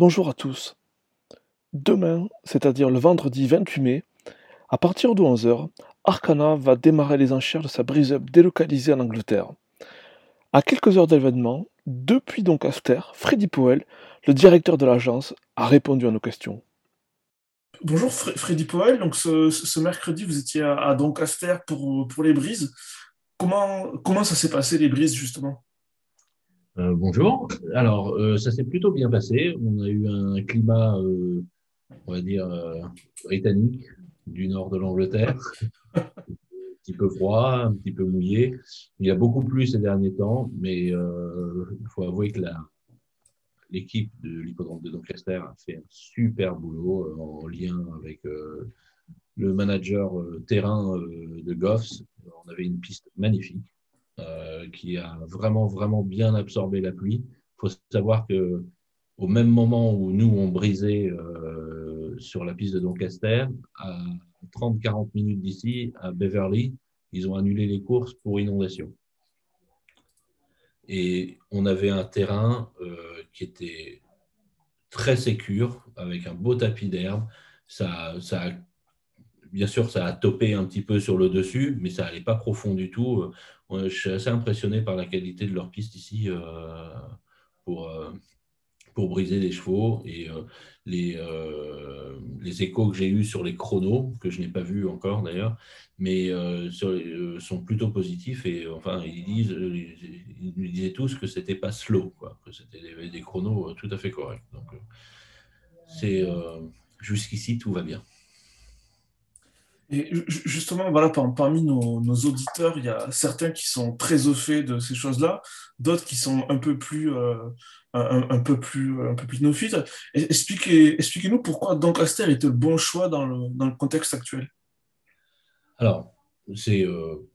Bonjour à tous. Demain, c'est-à-dire le vendredi 28 mai, à partir de 11h, Arcana va démarrer les enchères de sa brise-up délocalisée en Angleterre. À quelques heures d'événement, depuis Doncaster, Freddy Powell, le directeur de l'agence, a répondu à nos questions. Bonjour Freddy Powell, donc ce, mercredi vous étiez à, Doncaster pour, les brises. Comment ça s'est passé les brises justement? Euh, bonjour. Alors, euh, ça s'est plutôt bien passé. On a eu un climat, euh, on va dire, britannique du nord de l'Angleterre. un petit peu froid, un petit peu mouillé. Il y a beaucoup plu ces derniers temps, mais il faut avouer que l'équipe de l'hippodrome de Doncaster a fait un super boulot en lien avec le manager terrain de Goffs. On avait une piste magnifique qui a vraiment, vraiment bien absorbé la pluie. Il faut savoir que au même moment où nous, on brisait euh, sur la piste de Doncaster, à 30-40 minutes d'ici, à Beverly, ils ont annulé les courses pour inondation. Et on avait un terrain euh, qui était très sécure, avec un beau tapis d'herbe. Ça, ça a bien sûr, ça a topé un petit peu sur le dessus, mais ça n'allait pas profond du tout. Euh, je suis assez impressionné par la qualité de leur piste ici euh, pour, euh, pour briser les chevaux. Et les, les échos que j'ai eus sur les chronos, que je n'ai pas vus encore d'ailleurs, mais sont plutôt positifs. Et enfin, ils, disent, ils disaient tous que c'était pas slow, quoi, que c'était des, des, chronos tout à fait corrects. Donc, c'est jusqu'ici, tout va bien. Et justement, voilà, parmi nos, auditeurs, il y a certains qui sont très au fait de ces choses-là, d'autres qui sont un peu plus, euh, un, peu plus, un peu plus néophytes. Expliquez, expliquez-nous pourquoi Doncaster est le bon choix dans le, contexte actuel. Alors, c'est euh,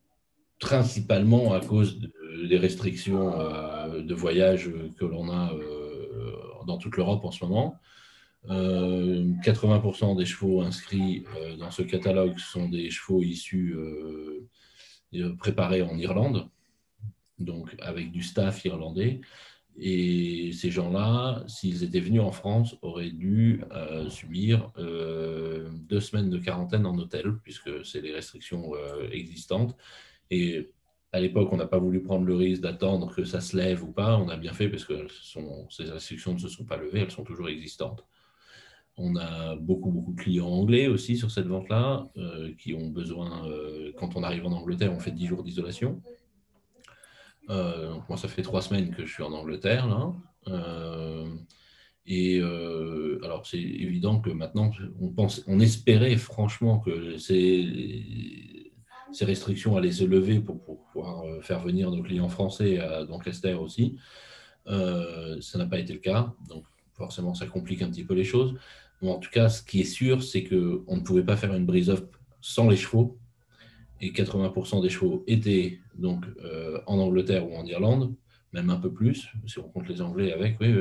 principalement à cause des restrictions euh, de voyage que l'on a dans toute l'Europe en ce moment. 80% euh, des chevaux inscrits euh, dans ce catalogue sont des chevaux issus euh, préparés en Irlande, donc avec du staff irlandais. Et ces gens-là, s'ils étaient venus en France, auraient dû subir deux semaines de quarantaine en hôtel, puisque c'est les restrictions existantes. Et à l'époque, on n'a pas voulu prendre le risque d'attendre que ça se lève ou pas. On a bien fait parce que ces restrictions ne se sont pas levées, elles sont toujours existantes. On a beaucoup, beaucoup de clients anglais aussi sur cette vente-là, euh, qui ont besoin, euh, quand on arrive en Angleterre, on fait 10 jours d'isolation. Euh, moi, ça fait trois semaines que je suis en Angleterre, là. et alors, c'est évident que maintenant, on, pense, on espérait franchement que ces, ces restrictions allaient se lever pour, pouvoir faire venir nos clients français à Doncaster aussi. ça n'a pas été le cas, donc forcément, ça complique un petit peu les choses en tout cas, ce qui est sûr, c'est qu'on ne pouvait pas faire une brise-off sans les chevaux. Et 80% des chevaux étaient donc euh, en Angleterre ou en Irlande, même un peu plus, si on compte les Anglais avec. Oui,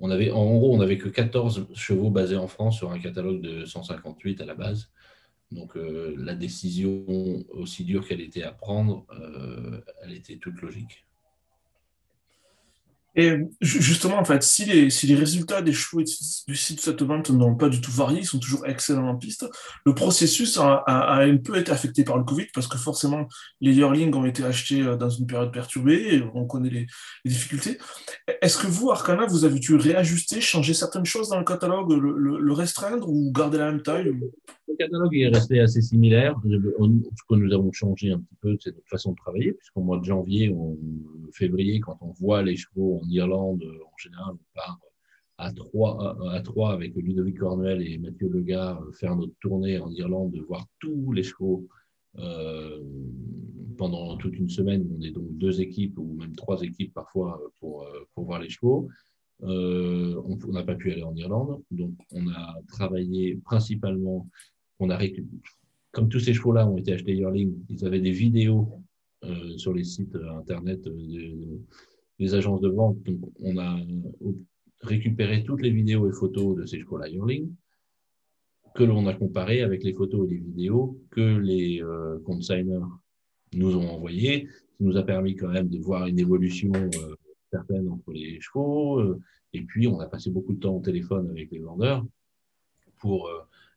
on avait, en gros, on n'avait que 14 chevaux basés en France sur un catalogue de 158 à la base. Donc euh, la décision, aussi dure qu'elle était à prendre, euh, elle était toute logique. Et justement, en fait, si les, si les résultats des chevaux du site vente n'ont pas du tout varié, ils sont toujours excellents en piste, le processus a, un peu été affecté par le Covid parce que forcément, les yearlings ont été achetés euh, dans une période perturbée on connaît les, difficultés. Est-ce que vous, Arcana, vous avez dû réajuster, changer certaines choses dans le catalogue, le, restreindre ou garder la même taille Le catalogue est resté assez similaire. Ce que nous avons changé un petit peu, c'est notre façon de travailler, puisqu'au mois de janvier, on, février, quand on voit les chevaux en Irlande, en général, on part à trois, à trois avec Ludovic Cornwell et Mathieu Legard faire notre tournée en Irlande, de voir tous les chevaux euh, pendant toute une semaine. On est donc deux équipes ou même trois équipes parfois pour, euh, pour voir les chevaux. Euh, on n'a pas pu aller en Irlande, donc on a travaillé principalement. On a comme tous ces chevaux-là ont été achetés yearling, ils avaient des vidéos euh, sur les sites internet des agences de vente. Donc, on a récupéré toutes les vidéos et photos de ces chevaux-là que l'on a comparé avec les photos et les vidéos que les euh, consigners nous ont envoyées, qui nous a permis quand même de voir une évolution euh, certaine entre les chevaux, Et puis, on a passé beaucoup de temps au téléphone avec les vendeurs pour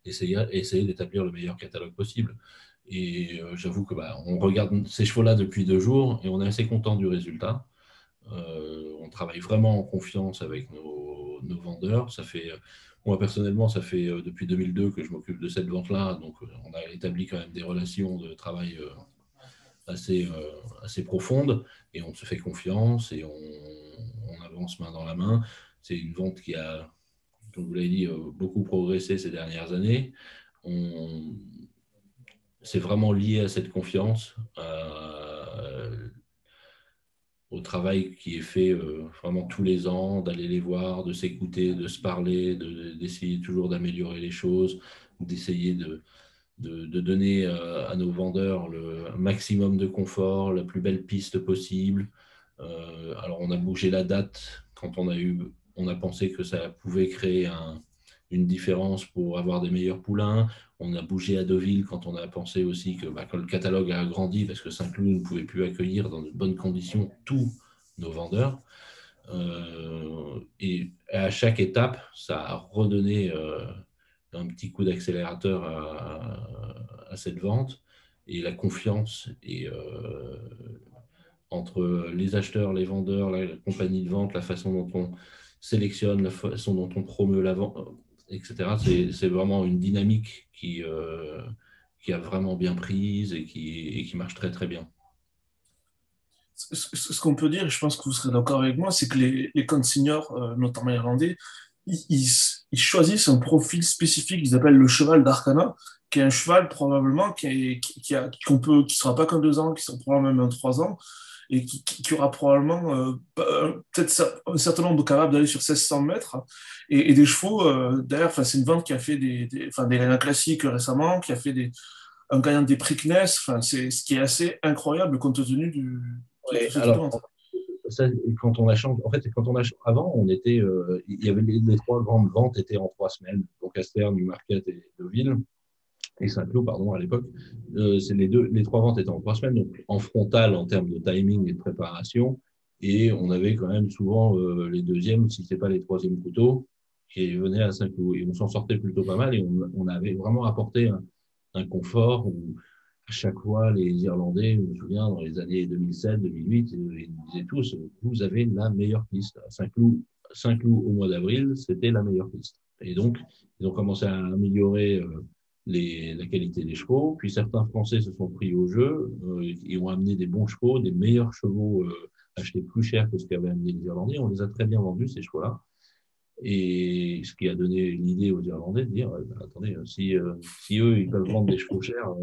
essayer, d'établir le meilleur catalogue possible. Et j'avoue que bah, on regarde ces chevaux-là depuis deux jours et on est assez content du résultat. on travaille vraiment en confiance avec nos, vendeurs. Ça fait moi, personnellement, ça fait euh, depuis 2002 que je m'occupe de cette vente-là. Donc, euh, on a établi quand même des relations de travail euh, assez, assez profondes et on se fait confiance et on, avance main dans la main. C'est une vente qui a, comme vous l'avez dit, beaucoup progressé ces dernières années. C'est vraiment lié à cette confiance au travail qui est fait euh, vraiment tous les ans, d'aller les voir, de s'écouter, de se parler, d'essayer toujours d'améliorer les choses, d'essayer de, donner euh, à nos vendeurs le maximum de confort, la plus belle piste possible. Euh, alors on a bougé la date quand on a eu, on a pensé que ça pouvait créer un, une différence pour avoir des meilleurs poulains. On a bougé à Deauville quand on a pensé aussi que bah, le catalogue a agrandi, parce que Saint-Cloud ne pouvait plus accueillir dans de bonnes conditions tous nos vendeurs. Euh, et à chaque étape, ça a redonné euh, un petit coup d'accélérateur à, cette vente et la confiance euh, entre les acheteurs, les vendeurs, la, compagnie de vente, la façon dont on sélectionne, la façon dont on promeut la vente etc. C'est vraiment une dynamique qui, euh, qui a vraiment bien prise et qui, qui marche très très bien. Ce, qu'on peut dire, et je pense que vous serez d'accord avec moi, c'est que les, les euh, notamment irlandais, ils, choisissent un profil spécifique qu'ils appellent le cheval d'Arcana, qui est un cheval probablement qui ne qui, peut, qui sera pas qu'un deux ans, qui sera probablement même un trois ans, et qui, qui aura probablement euh, peut-être un certain nombre de capables d'aller sur 1600 mètres et, des chevaux. Euh, D'ailleurs, c'est une vente qui a fait des, des, des classiques récemment, qui a fait des, un gagnant des prix Enfin, c'est ce qui est assez incroyable compte tenu du. alors, ça, quand on a changé, en fait, quand on a avant, on était, euh, il y avait les, les, trois grandes ventes étaient en trois semaines, donc Newmarket et Deauville Saint-Cloud, pardon, à l'époque. Euh, c'est les deux, les trois ventes étaient en trois semaines, donc en frontal en termes de timing et de préparation. Et on avait quand même souvent euh, les deuxièmes, si c'est pas les troisièmes couteaux, qui venaient à Saint-Cloud. Et on s'en sortait plutôt pas mal et on, avait vraiment apporté un, confort où à chaque fois les Irlandais, je me souviens, dans les années 2007, 2008, ils disaient tous, vous avez la meilleure piste. À Saint-Cloud, Saint-Cloud au mois d'avril, c'était la meilleure piste. Et donc, ils ont commencé à améliorer euh, la qualité des chevaux. Puis certains Français se sont pris au jeu euh, et ont amené des bons chevaux, des meilleurs chevaux euh, achetés plus cher que ce qu'avaient amené les Irlandais. On les a très bien vendus, ces chevaux-là. Et ce qui a donné l'idée aux Irlandais de dire, ben, attendez, si, euh, si eux, ils peuvent vendre des chevaux chers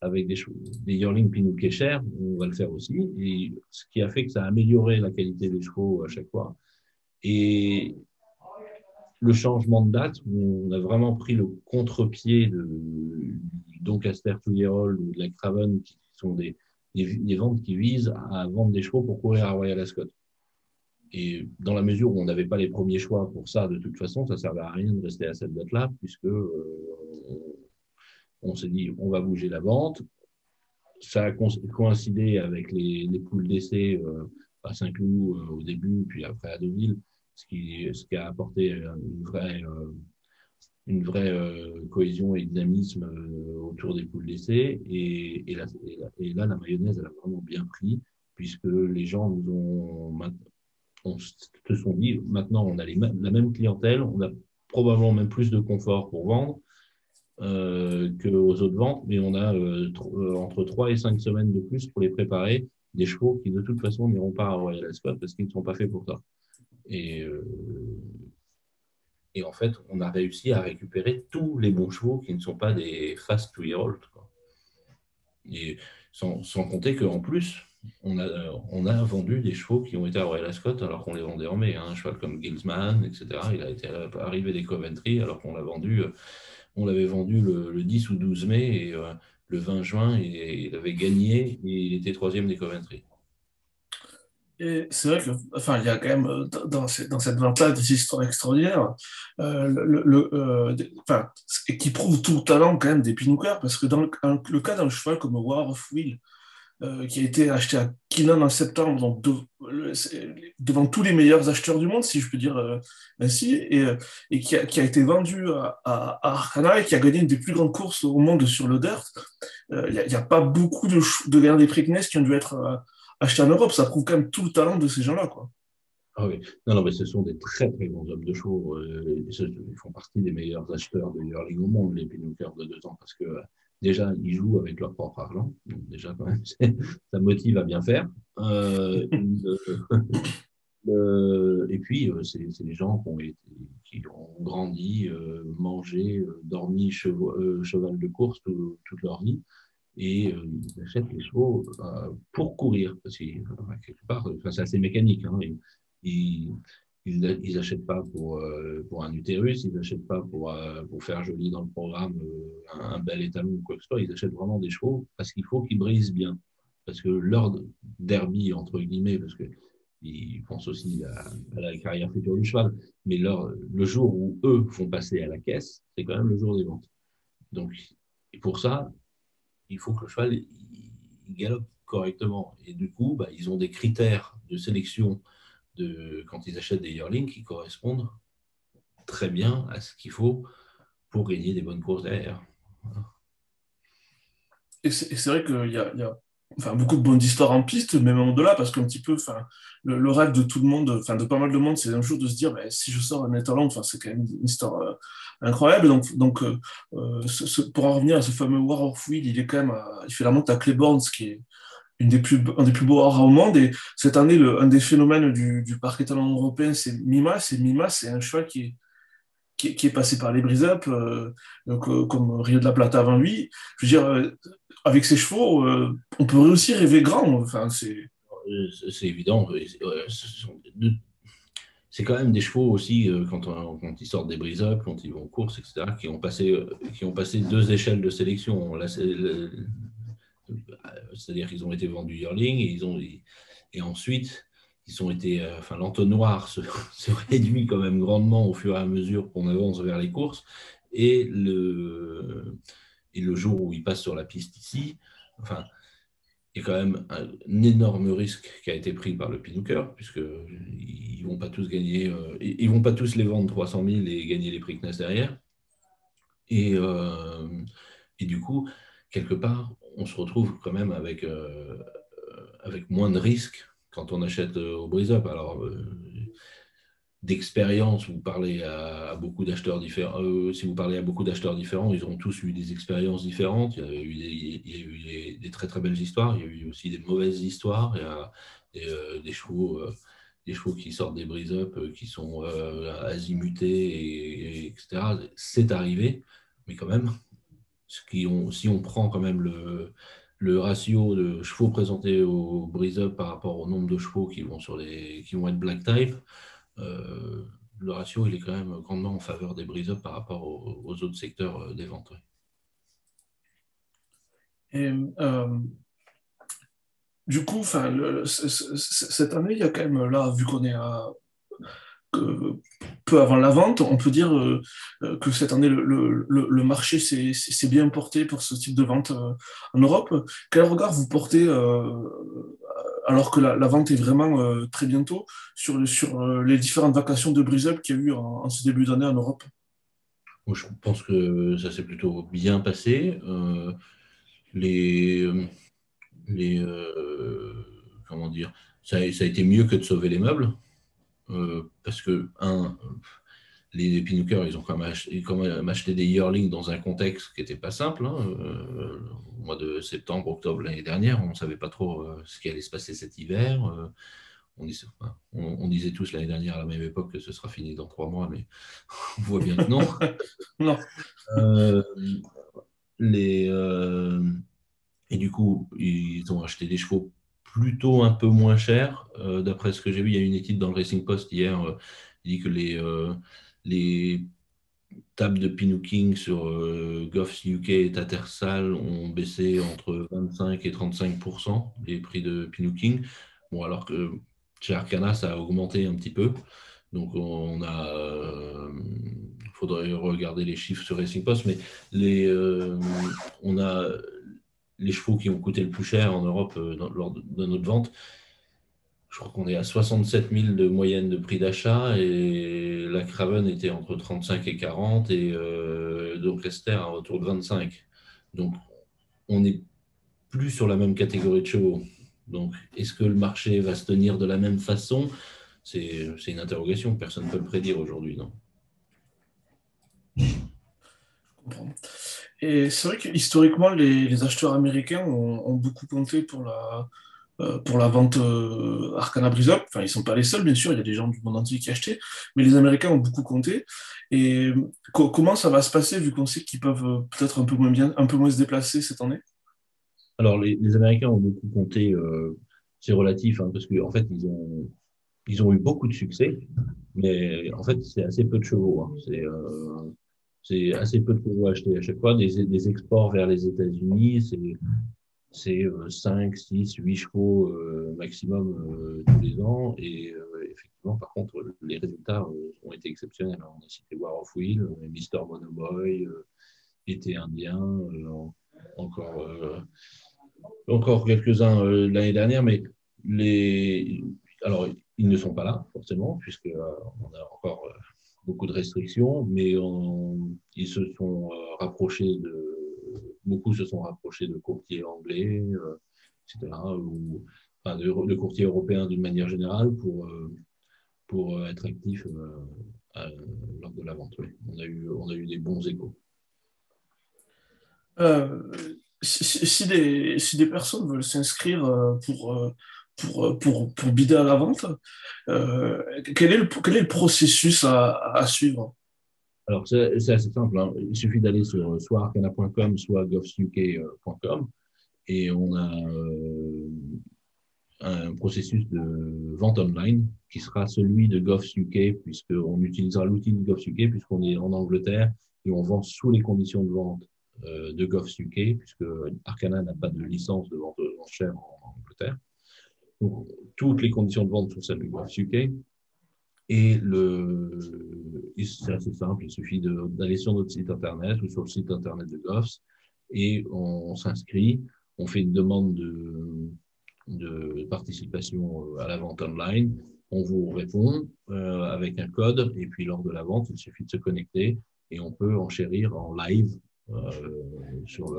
avec des, chevaux, des yearling Pinouquet chers, on va le faire aussi. Et ce qui a fait que ça a amélioré la qualité des chevaux à chaque fois. Et le changement de date, on a vraiment pris le contre-pied de Doncaster Touillerol ou de la Craven, qui sont des, ventes qui visent à vendre des chevaux pour courir à Royal Ascot. Et dans la mesure où on n'avait pas les premiers choix pour ça, de toute façon, ça ne servait à rien de rester à cette date-là, puisque euh, on, s'est dit, on va bouger la vente. Ça a coïncidé avec les, les poules d'essai euh, à Saint-Cloud euh, au début, puis après à Deauville ce qui, a apporté une vraie, euh, une vraie euh, cohésion et dynamisme euh, autour des poules d'essai. Et, là, la mayonnaise, elle a vraiment bien pris, puisque les gens nous ont, on se sont dit, maintenant, on a la même clientèle, on a probablement même plus de confort pour vendre. Euh, qu'aux autres ventes, mais on a entre 3 et 5 semaines de plus pour les préparer, des chevaux qui de toute façon n'iront pas à Royal Ascot parce qu'ils ne sont pas faits pour ça. Et, euh, et en fait, on a réussi à récupérer tous les bons chevaux qui ne sont pas des fast two year old. Et sans, compter qu'en plus, on a, vendu des chevaux qui ont été à Royal Ascot alors qu'on les vendait en mai. Hein. Un cheval comme Gilsman, etc. Il a été arrivé des Coventry alors qu'on l'a vendu, on l'avait vendu le, 10 ou 12 mai et euh, le 20 juin, il avait gagné et il était troisième des Coventry c'est vrai que, enfin, il y a quand même euh, dans, dans cette vente-là des histoires extraordinaires, euh, le, euh, enfin, et qui prouvent tout le talent quand même des Pinoucars, parce que dans le, cas d'un cheval comme War of Will, qui a été acheté à Kinan en septembre, donc devant tous les meilleurs acheteurs du monde, si je peux dire ainsi, et, et qui, a, été vendu à, à, et qui a gagné une des plus grandes courses au monde sur le dirt. Il n'y a, pas beaucoup de, de des Preakness qui ont dû être achetés en Europe. Ça prouve quand même tout le talent de ces gens-là. Quoi. Ah oui, non, non, mais ce sont des très très bons hommes de chevaux. ils font partie des meilleurs acheteurs de yearling au monde, les Pinockers de deux ans, parce que déjà, ils jouent avec leur propre argent. Donc, déjà, quand même, ça motive à bien faire. Euh, euh, et puis, euh, c'est des gens qui ont grandi, mangé, dormi cheval de course toute leur vie. Et ils achètent les chevaux pour courir. Parce que, quelque part, c'est assez mécanique. Hein, ils, ils n'achètent pas pour, euh, pour un utérus, ils n'achètent pas pour, euh, pour faire joli dans le programme euh, un, bel étalon ou quoi que ce soit, ils achètent vraiment des chevaux parce qu'il faut qu'ils brisent bien. Parce que leur derby, entre guillemets, parce qu'ils pensent aussi à, la carrière future du cheval, mais leur, le jour où eux vont passer à la caisse, c'est quand même le jour des ventes. Donc, et pour ça, il faut que le cheval galope correctement. Et du coup, bah, ils ont des critères de sélection de, quand ils achètent des yearlings qui correspondent très bien à ce qu'il faut pour gagner des bonnes courses derrière. Et c'est vrai qu'il y a enfin, beaucoup de bonnes histoires en piste, même au-delà, parce qu'un petit peu, enfin, le, rêve de tout le monde, enfin, de pas mal de monde, c'est un jour de se dire, ben, si je sors à Netherlands, enfin, c'est quand même une histoire euh, incroyable. Donc, donc euh, euh, pour en revenir à ce fameux War of Wheel, il est quand même, il fait la monte à Claiborne, ce qui est des plus, un des plus beaux haras au monde. Et cette année, le, un des phénomènes du, du parc étalon européen, c'est Mima. C'est Mima, c'est un cheval qui est, qui, est passé par les brise-up, euh, comme Rio de la Plata avant lui. Je veux dire, euh, avec ses chevaux, euh, on peut aussi rêver grand. Enfin, c'est... évident. C'est quand même des chevaux aussi, quand, ils sortent des brise-up, quand ils vont en course, etc., qui ont passé, qui ont passé deux échelles de sélection. C'est-à-dire qu'ils ont été vendus yearling et, ils ont, et ensuite, ils ont été, euh, enfin, l'entonnoir se, réduit quand même grandement au fur et à mesure qu'on avance vers les courses. Et le, et le jour où ils passent sur la piste ici, enfin, il y a quand même un, énorme risque qui a été pris par le Pinooker, puisqu'ils ne vont pas tous gagner, euh, ils vont pas tous les vendre 300 000 et gagner les prix CNES derrière. Et, euh, et du coup, quelque part, on se retrouve quand même avec, avec moins de risques quand on achète euh, au brise-up. Alors, euh, d'expérience, vous parlez à, beaucoup d'acheteurs différents. si vous parlez à beaucoup d'acheteurs différents, ils ont tous eu des expériences différentes. Il y a eu, des, il y a eu des, très très belles histoires. Il y a eu aussi des mauvaises histoires. Il y a des, chevaux. des chevaux qui sortent des brise-up, qui sont azimutés, et, etc. C'est arrivé, mais quand même, si on prend quand même le, ratio de chevaux présentés au brise-up par rapport au nombre de chevaux qui vont, sur les, qui vont être black type, euh, le ratio il est quand même grandement en faveur des brise-up par rapport aux, autres secteurs euh, des. Euh, du coup, cette année, il y a quand même là, vu qu'on est à peu avant la vente, on peut dire euh, euh, que cette année, le, marché s'est bien porté pour ce type de vente euh, en Europe. Quel regard vous portez, alors que la, vente est vraiment très bientôt, sur, les différentes vacations de brise-up qu'il y a eu en, ce début d'année en Europe? Je pense que ça s'est plutôt bien passé. les, les comment dire, ça a été mieux que de sauver les meubles. Euh, parce que, un, les Pinockers, ils ont quand même, acheté, des yearlings dans un contexte qui n'était pas simple. Hein. Euh, au mois de septembre, octobre l'année dernière, on ne savait pas trop euh, ce qui allait se passer cet hiver. On disait, on, disait, tous l'année dernière à la même époque que ce sera fini dans trois mois, mais on voit bien que non. non. les, et du coup, ils ont acheté des chevaux plutôt un peu moins cher. Euh, d'après ce que j'ai vu, il y a une étude dans le Racing Post hier euh, qui dit que les, euh, les tables de Pinooking sur Goffs UK et Tattersall ont baissé entre 25 et 35% les prix de Pinooking. Bon, alors que chez Arcana, ça a augmenté un petit peu. Donc, on a. Il faudrait regarder les chiffres sur Racing Post, mais on a les chevaux qui ont coûté le plus cher en Europe lors de, notre vente, je crois qu'on est à 67 000 de moyenne de prix d'achat et la Craven était entre 35 et 40 et donc Lester autour de 25. Donc on n'est plus sur la même catégorie de chevaux. Donc est-ce que le marché va se tenir de la même façon? C'est une interrogation, personne ne peut le prédire aujourd'hui, non? Je comprends. Et c'est vrai que historiquement, les, acheteurs américains ont, beaucoup compté pour la, euh, pour la vente euh, Arcana Brise Enfin, ils ne sont pas les seuls, bien sûr, il y a des gens du monde entier qui achetaient, mais les Américains ont beaucoup compté. Et comment ça va se passer, vu qu'on sait qu'ils peuvent euh, peut-être un peu moins un peu moins se déplacer cette année? Alors, les, Américains ont beaucoup compté, c'est relatif, hein, parce qu'en en fait, ils ont, ils ont eu beaucoup de succès, mais en fait, c'est assez peu de chevaux. Hein. C'est c'est assez peu de chevaux achetés à chaque fois. Des, des exports vers les États-Unis, c'est 5, 6, 8 chevaux euh, maximum euh, tous les ans. Et euh, effectivement, par contre, les résultats ont été exceptionnels. On a cité War of Wheel, Mister Monoboy, Été Indien, encore, encore quelques-uns l'année dernière, mais les, alors, ils ne sont pas là, forcément, puisqu'on a encore beaucoup de restrictions, mais ils se sont euh, rapprochés de, beaucoup se sont rapprochés de courtiers anglais, euh, etc., ou enfin, de, courtiers européens d'une manière générale pour, euh, pour être actifs lors de la vente. On, a eu, on a eu des bons échos. si, des, si, des, personnes veulent s'inscrire pour pour, pour, pour bider à la vente. Quel, est le, quel est le processus à suivre? Alors, c'est assez simple. Hein. Il suffit d'aller sur soit arcana.com, soit govsuk.com et on a euh, un processus de vente online qui sera celui de GovsUK, puisqu'on utilisera l'outil de GovsUK, puisqu'on est en Angleterre et on vend sous les conditions de vente de GovsUK, puisque Arcana n'a pas de licence de vente aux enchères en Angleterre toutes les conditions de vente sont celles du Graph UK. Et le, c'est assez simple, il suffit d'aller sur notre site internet ou sur le site internet de Goffs et on, s'inscrit, on fait une demande de, de, participation à la vente online, on vous répond euh, avec un code. Et puis lors de la vente, il suffit de se connecter et on peut enchérir en live euh, sur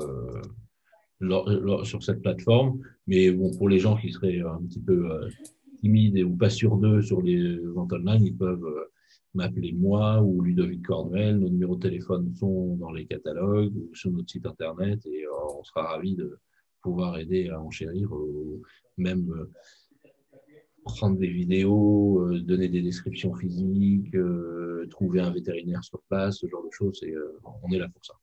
le, sur cette plateforme. Mais bon, pour les gens qui seraient un petit peu euh, ou pas sûrs d'eux sur les ventes online, ils peuvent euh, m'appeler moi ou Ludovic Cornwell. Nos numéros de téléphone sont dans les catalogues ou sur notre site internet et euh, on sera ravis de pouvoir aider à enchérir ou même prendre des vidéos, donner des descriptions physiques, trouver un vétérinaire sur place, ce genre de choses. Et, on est là pour ça.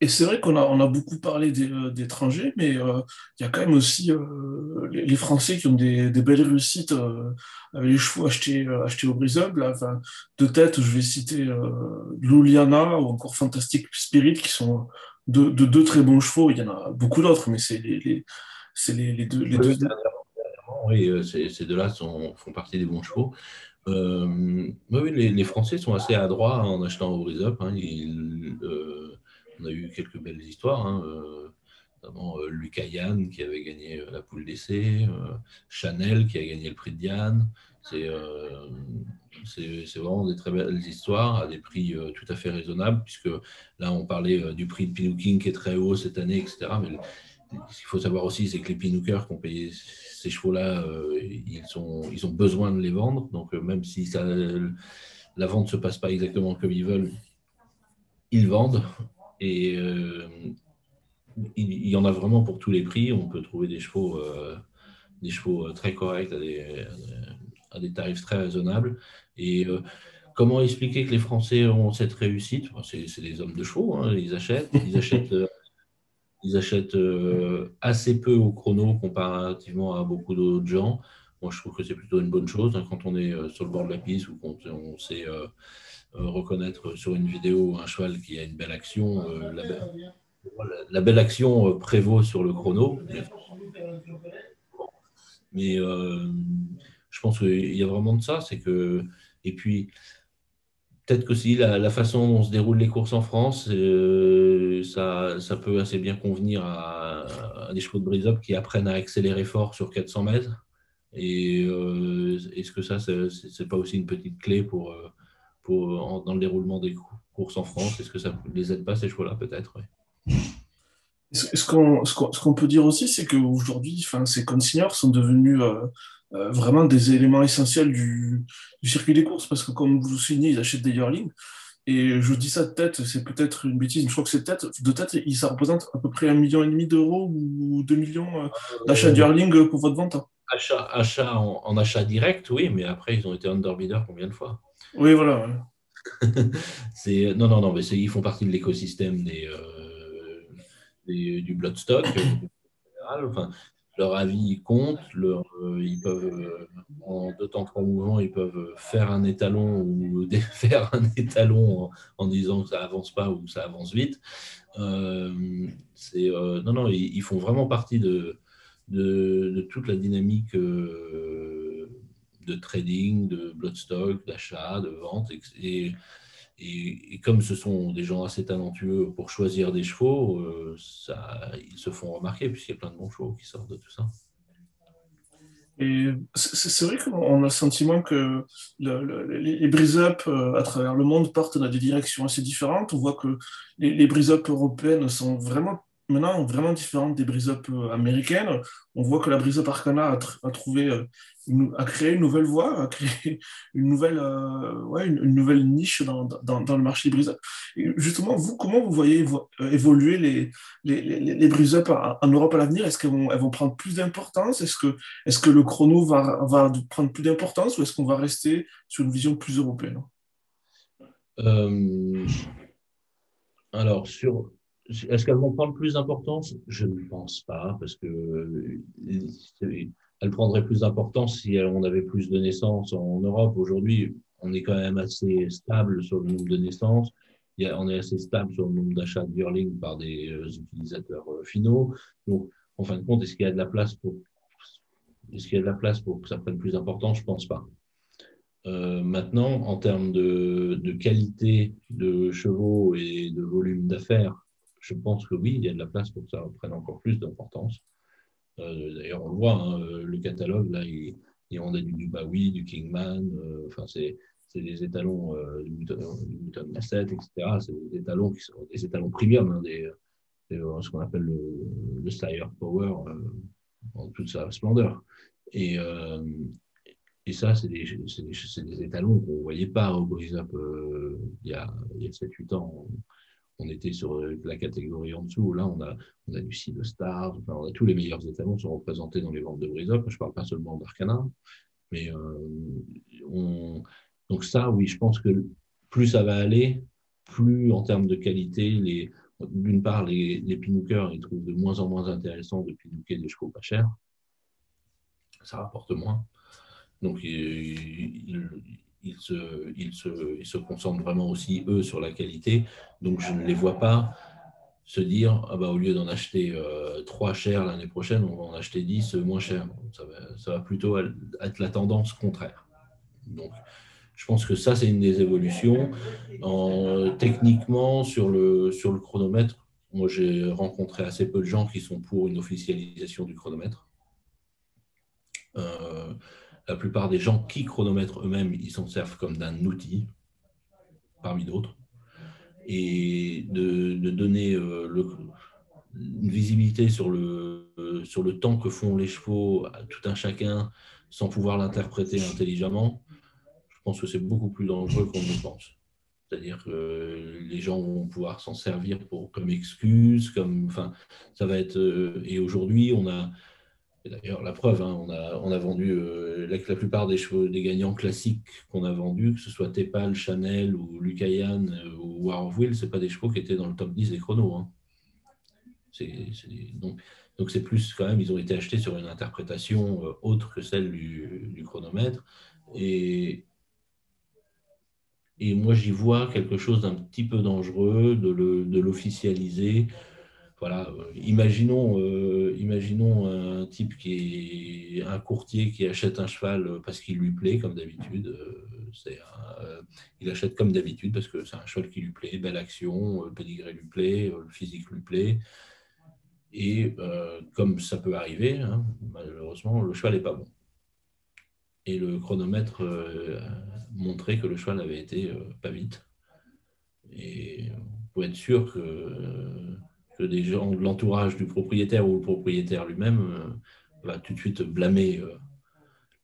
Et c'est vrai qu'on a, on a beaucoup parlé euh, d'étrangers, mais euh, il y a quand même aussi euh, les, Français qui ont des, belles réussites avec les chevaux achetés, achetés au brisable. Enfin, de tête, je vais citer Luliana ou encore Fantastic Spirit, qui sont deux, de, deux très bons chevaux. Il y en a beaucoup d'autres, mais c'est les, les, les, les, deux. Les deux... Oui, ces deux-là font partie des bons chevaux. oui, les, Français sont assez adroits en achetant au brisable. Hein. Ils, on a eu quelques belles histoires, hein, euh, notamment euh, Yann qui avait gagné euh, la poule d'essai, Chanel qui a gagné le prix de Diane. C'est vraiment des très belles histoires à des prix tout à fait raisonnables, puisque là, on parlait du prix de Pinooking qui est très haut cette année, etc. Mais ce qu'il faut savoir aussi, c'est que les Pinookers qui ont payé ces chevaux-là, ils, ils ont besoin de les vendre. Donc, même si ça, la vente ne se passe pas exactement comme ils veulent, ils vendent. Et euh, il, y en a vraiment pour tous les prix. On peut trouver des chevaux, euh, des chevaux euh, très corrects à des, à des tarifs très raisonnables. Et comment expliquer que les Français ont cette réussite? C'est des hommes de chevaux, hein. ils achètent, ils achètent, ils achètent assez peu au chrono comparativement à beaucoup d'autres gens. Moi, je trouve que c'est plutôt une bonne chose hein, quand on est sur le bord de la piste ou quand on sait reconnaître sur une vidéo un cheval qui a une belle action. Euh, la, belle action euh, prévaut sur le chrono. Mais je pense qu'il y a vraiment de ça. C'est que, et puis, Peut-être qu'aussi la, la, façon dont se déroulent les courses en France, euh, ça, ça, peut assez bien convenir à, à des chevaux de brise-up qui apprennent à accélérer fort sur 400 mètres. Et euh, est-ce que ça, c'est pas aussi une petite clé pour, euh, dans le déroulement des courses en France? Est-ce que ça ne les aide pas, ces chevaux-là, peut-être? Ce qu'on peut dire aussi, c'est qu'aujourd'hui, ces consigneurs sont devenus euh, vraiment des éléments essentiels du, du, circuit des courses, parce que comme vous le soulignez, ils achètent des yearlings. Et je dis ça de tête, c'est peut-être une bêtise, mais je crois que c'est tête, de tête, ça représente à peu près un million et demi d'euros ou deux millions euh, d'achats de yearling pour votre vente. Achat, achat en, achat direct, oui, mais après, ils ont été underbidder combien de fois? Oui, voilà. c'est non, non, non, mais ils font partie de l'écosystème des, euh, des, du bloodstock. enfin, leur avis compte, leur, euh, ils peuvent, euh, en deux temps, trois mouvements, ils peuvent faire un étalon ou défaire un étalon en, disant que ça avance pas ou ça avance vite. Euh, c'est, non, non, ils, font vraiment partie de, de, toute la dynamique de trading, de bloodstock, d'achat, de vente. Et, et, comme ce sont des gens assez talentueux pour choisir des chevaux, euh, ça, ils se font remarquer puisqu'il y a plein de bons chevaux qui sortent de tout ça. Et c'est vrai qu'on a le sentiment que les brise-up euh, à travers le monde partent dans des directions assez différentes. On voit que les, les brise-up européennes sont vraiment maintenant vraiment différente des brise-up euh, américaines. On voit que la brise-up Arcana a, trouvé, euh, a créé une nouvelle voie, a créé une nouvelle, euh, ouais, une, nouvelle niche dans, dans, le marché des brise-up. Justement, vous, comment vous voyez évoluer les, les, les, brise-up en Europe à l'avenir? Est-ce qu'elles vont, elles vont prendre plus d'importance? Est-ce que, est que le chrono va, va prendre plus d'importance ou est-ce qu'on va rester sur une vision plus européenne? Alors, sur, est-ce qu'elles vont prendre plus d'importance? Je ne pense pas, parce que euh, elles prendraient plus d'importance si on avait plus de naissances en Europe. Aujourd'hui, on est quand même assez stable sur le nombre de naissances. on est assez stable sur le nombre d'achats de Burling par des euh, utilisateurs euh, finaux. Donc, en fin de compte, est-ce qu'il y a de la place pour, est-ce qu'il y a de la place pour que ça prenne plus d'importance? Je pense pas. maintenant, en termes de, qualité de chevaux et de volume d'affaires, je pense que oui, il y a de la place pour que ça prenne encore plus d'importance. Euh, d'ailleurs, on le voit, hein, le catalogue, là, il, il a du Dubawi, du Kingman, euh, enfin, c'est des étalons euh, du Newton Massett, etc. C'est des étalons qui sont des étalons premium, hein, des, ce qu'on appelle le, le Power en toute sa splendeur. Et, et ça, c'est des, étalons qu'on ne voyait pas au Brise-Up il y a, a 7-8 ans on était sur euh, la catégorie en dessous. Là, on a, on a du Sea Stars, enfin, on a tous les meilleurs étalons sont représentés dans les ventes de Brise-Up. Je ne parle pas seulement d'Arcana, mais euh, donc ça, oui, je pense que plus ça va aller, plus en termes de qualité, les, d'une part, les, les pinookers, ils trouvent de moins en moins intéressant de pinooker des chevaux pas chers. Ça rapporte moins. Donc, ils se, ils, se, ils se concentrent vraiment aussi, eux, sur la qualité. Donc, je ne les vois pas se dire, ah bah, au lieu d'en acheter euh, 3 chers l'année prochaine, on va en acheter 10 moins chers. Ça va, ça va plutôt être la tendance contraire. Donc, je pense que ça, c'est une des évolutions. En, techniquement, sur le, sur le chronomètre, moi, j'ai rencontré assez peu de gens qui sont pour une officialisation du chronomètre. Euh, la plupart des gens qui chronomètrent eux-mêmes, ils s'en servent comme d'un outil, parmi d'autres, et de, donner euh, une visibilité sur le, sur le temps que font les chevaux à tout un chacun sans pouvoir l'interpréter intelligemment, je pense que c'est beaucoup plus dangereux qu'on ne pense. C'est-à-dire que les gens vont pouvoir s'en servir pour, comme excuse, comme, enfin, ça va être. Euh, et aujourd'hui, on a, d'ailleurs, la preuve, hein, on, a, vendu euh, la, plupart des, chevaux, des gagnants classiques qu'on a vendus, que ce soit Tepal, Chanel ou Lucayan euh, ou War of Will, ce pas des chevaux qui étaient dans le top 10 des chronos. Hein. donc, c'est plus quand même, ils ont été achetés sur une interprétation euh, autre que celle du, chronomètre. Et moi, j'y vois quelque chose d'un petit peu dangereux de l'officialiser voilà, imaginons, imaginons un type qui est un courtier qui achète un cheval parce qu'il lui plaît, comme d'habitude. il achète comme d'habitude parce que c'est un cheval qui lui plaît, belle action, le pédigré lui plaît, le physique lui plaît. Et comme ça peut arriver, hein, malheureusement, le cheval n'est pas bon et le chronomètre euh, montrait que le cheval avait été euh, pas vite. Et peut être sûr que, que des gens de l'entourage du propriétaire ou le propriétaire lui-même euh, va tout de suite blâmer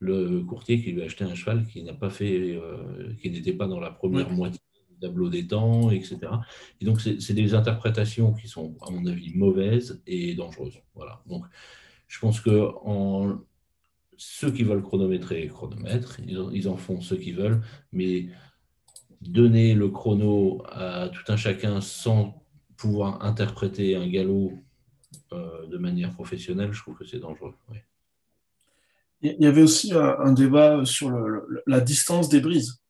le courtier qui lui a acheté un cheval qui n'a pas fait, qui n'était pas dans la première moitié du tableau des temps, etc. Et donc, c'est des interprétations qui sont, à mon avis, mauvaises et dangereuses. Voilà. Donc, je pense que en, ceux qui veulent chronométrer, chronomètre, ils, en font ce qu'ils veulent, mais donner le chrono à tout un chacun sans pouvoir interpréter un galop euh, de manière professionnelle, je trouve que c'est dangereux. Il y avait aussi un, débat sur la distance des brises.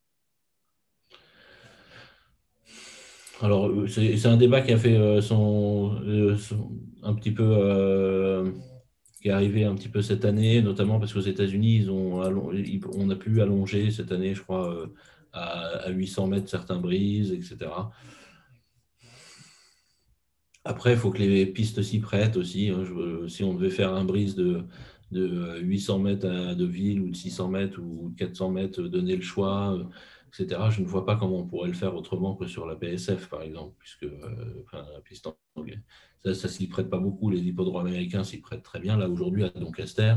Alors, euh, c'est un débat qui a fait euh, son, un petit peu qui est arrivé un petit peu cette année, notamment parce qu'aux États-Unis, ils ont on a pu allonger cette année, je crois, euh, à, 800 mètres certains brises, etc. Après, il faut que les pistes s'y prêtent aussi. Hein. si on devait faire un brise de, de 800 mètres à Deauville ou de 600 mètres ou de 400 mètres, donner le choix, euh, etc., je ne vois pas comment on pourrait le faire autrement que sur la PSF, par exemple, puisque euh, la piste anglaise ça ne s'y prête pas beaucoup. Les hippodromes américains s'y prêtent très bien. Là, aujourd'hui, à Doncaster,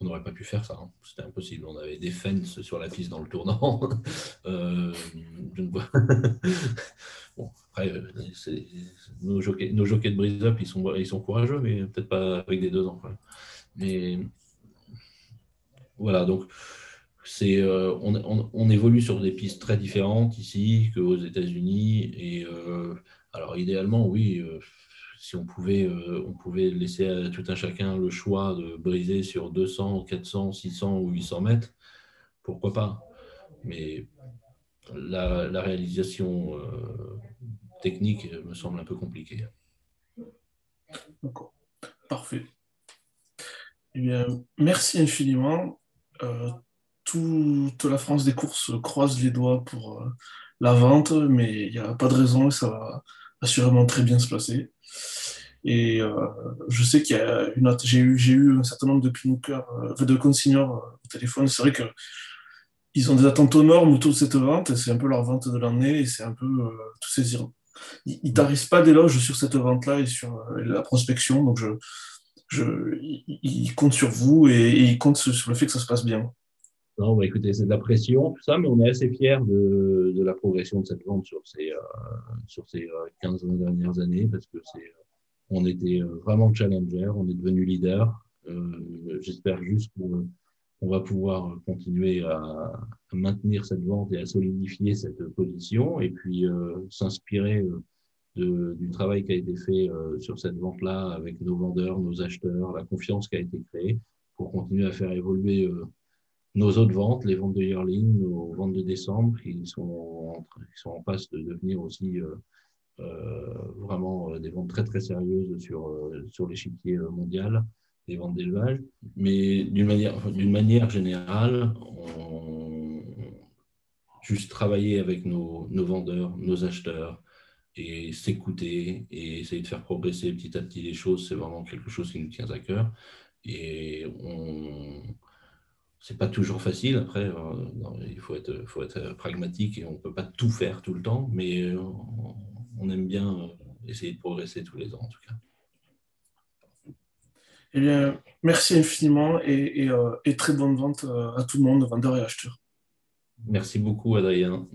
on n'aurait pas pu faire ça. Hein. C'était impossible. On avait des fences sur la piste dans le tournant. euh, bon, après, euh, nos, jockeys, de brise-up, ils sont, courageux, mais peut-être pas avec des deux ans. Mais voilà, donc euh, on, évolue sur des pistes très différentes ici qu'aux États-Unis. Et alors, idéalement, oui si on pouvait, euh, on pouvait laisser à tout un chacun le choix de briser sur 200, 400, 600 ou 800 mètres, pourquoi pas Mais la, réalisation euh, technique me semble un peu compliquée. D'accord, parfait. Eh bien, merci infiniment. Euh, toute la France des courses croise les doigts pour la vente, mais il n'y a pas de raison et ça va assurément très bien se passer. Et euh, je sais qu'il y a une j'ai eu, j'ai eu un certain nombre de pinookers, euh, de consigneurs euh, au téléphone. C'est vrai que ils ont des attentes aux normes autour de cette vente. C'est un peu leur vente de l'année et c'est un peu tous ces ils, ils tarissent pas d'éloges sur cette vente-là et sur la prospection. Donc je, je, ils comptent sur vous et, ils comptent sur le fait que ça se passe bien. Non, bah écoutez, c'est de la pression, tout ça, mais on est assez fiers de, de la progression de cette vente sur ces, sur ces 15 dernières années parce que c'est on était euh, vraiment challenger, on est devenu leader. Euh, j'espère juste qu'on va pouvoir continuer à, maintenir cette vente et à solidifier cette position et puis euh, s'inspirer du travail qui a été fait sur cette vente-là avec nos vendeurs, nos acheteurs, la confiance qui a été créée pour continuer à faire évoluer nos autres ventes, les ventes de yearling, nos ventes de décembre, qui sont en, qui sont en passe de devenir aussi euh, vraiment euh, des ventes très très sérieuses sur, euh, sur l'échiquier mondial, des ventes d'élevage. Mais d'une manière, d'une manière générale, juste travailler avec nos, nos vendeurs, nos acheteurs, et s'écouter et essayer de faire progresser petit à petit les choses, c'est vraiment quelque chose qui nous tient à cœur. Et on... c'est pas toujours facile. Après, il faut être, faut être pragmatique et on peut pas tout faire tout le temps, mais on aime bien euh, essayer de progresser tous les ans en tout cas. Eh bien, merci infiniment et, euh, très bonne vente euh, à tout le monde, vendeurs et acheteurs. Merci beaucoup, Adrien.